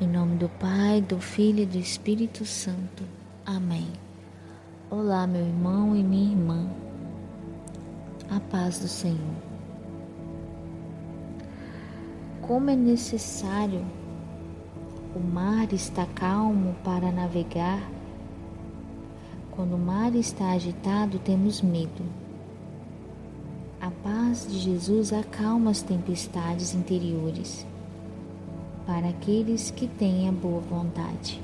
Em nome do Pai, do Filho e do Espírito Santo. Amém. Olá, meu irmão e minha irmã. A paz do Senhor. Como é necessário o mar estar calmo para navegar. Quando o mar está agitado, temos medo. A paz de Jesus acalma as tempestades interiores para aqueles que têm a boa vontade.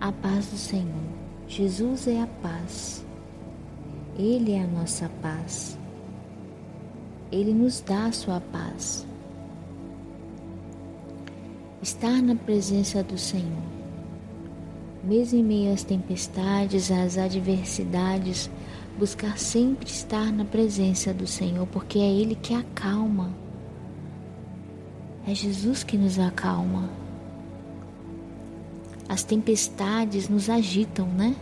A paz do Senhor. Jesus é a paz. Ele é a nossa paz. Ele nos dá a sua paz. Estar na presença do Senhor. Mesmo em meio às tempestades, às adversidades, buscar sempre estar na presença do Senhor, porque é Ele que acalma é Jesus que nos acalma. As tempestades nos agitam, né?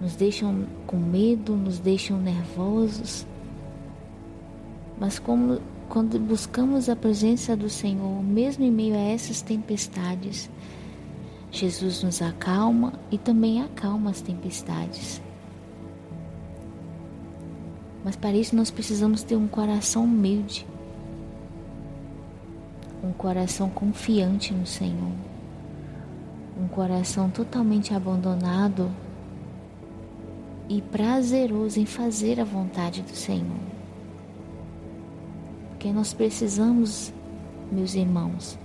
Nos deixam com medo, nos deixam nervosos. Mas como quando buscamos a presença do Senhor, mesmo em meio a essas tempestades, Jesus nos acalma e também acalma as tempestades. Mas para isso nós precisamos ter um coração humilde um coração confiante no Senhor, um coração totalmente abandonado e prazeroso em fazer a vontade do Senhor. Porque nós precisamos, meus irmãos,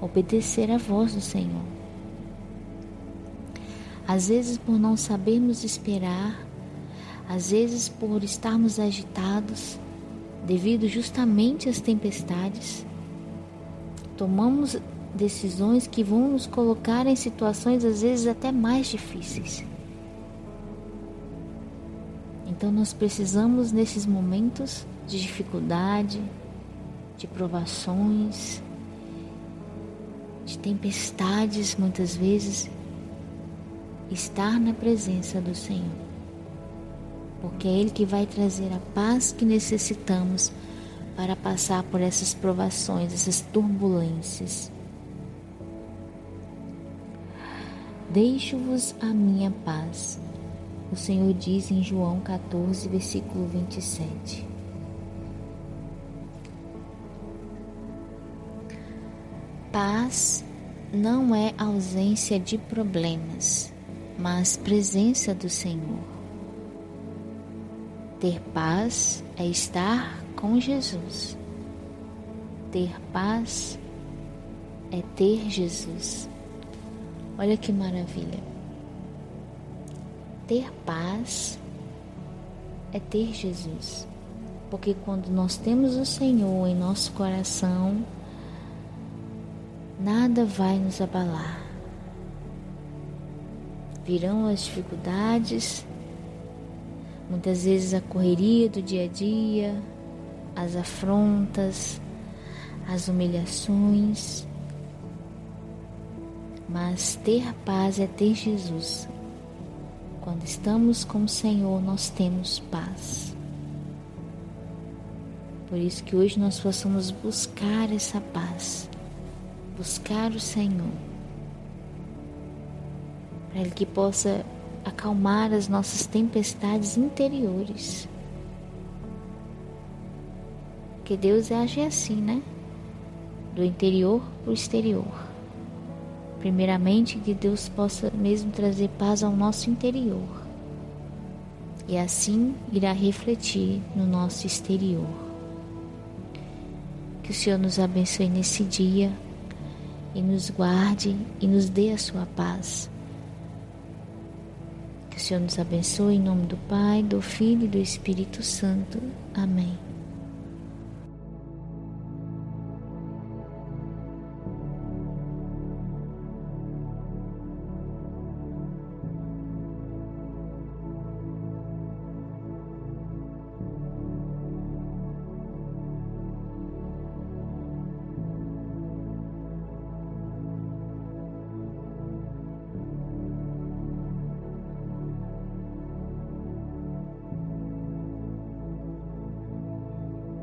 obedecer à voz do Senhor. Às vezes, por não sabermos esperar, às vezes, por estarmos agitados, devido justamente às tempestades, tomamos decisões que vão nos colocar em situações às vezes até mais difíceis. Então nós precisamos nesses momentos de dificuldade, de provações, de tempestades, muitas vezes, estar na presença do Senhor. Porque é Ele que vai trazer a paz que necessitamos para passar por essas provações, essas turbulências. Deixo-vos a minha paz. O Senhor diz em João 14, versículo 27. Paz não é ausência de problemas, mas presença do Senhor. Ter paz é estar com Jesus. Ter paz é ter Jesus. Olha que maravilha. Ter paz é ter Jesus. Porque quando nós temos o Senhor em nosso coração, nada vai nos abalar. Virão as dificuldades, muitas vezes a correria do dia a dia, as afrontas, as humilhações. Mas ter paz é ter Jesus. Quando estamos com o Senhor, nós temos paz. Por isso que hoje nós possamos buscar essa paz, buscar o Senhor, para Ele que possa acalmar as nossas tempestades interiores porque Deus age assim, né? Do interior para o exterior. Primeiramente, que Deus possa mesmo trazer paz ao nosso interior. E assim irá refletir no nosso exterior. Que o Senhor nos abençoe nesse dia e nos guarde e nos dê a sua paz. Que o Senhor nos abençoe em nome do Pai, do Filho e do Espírito Santo. Amém.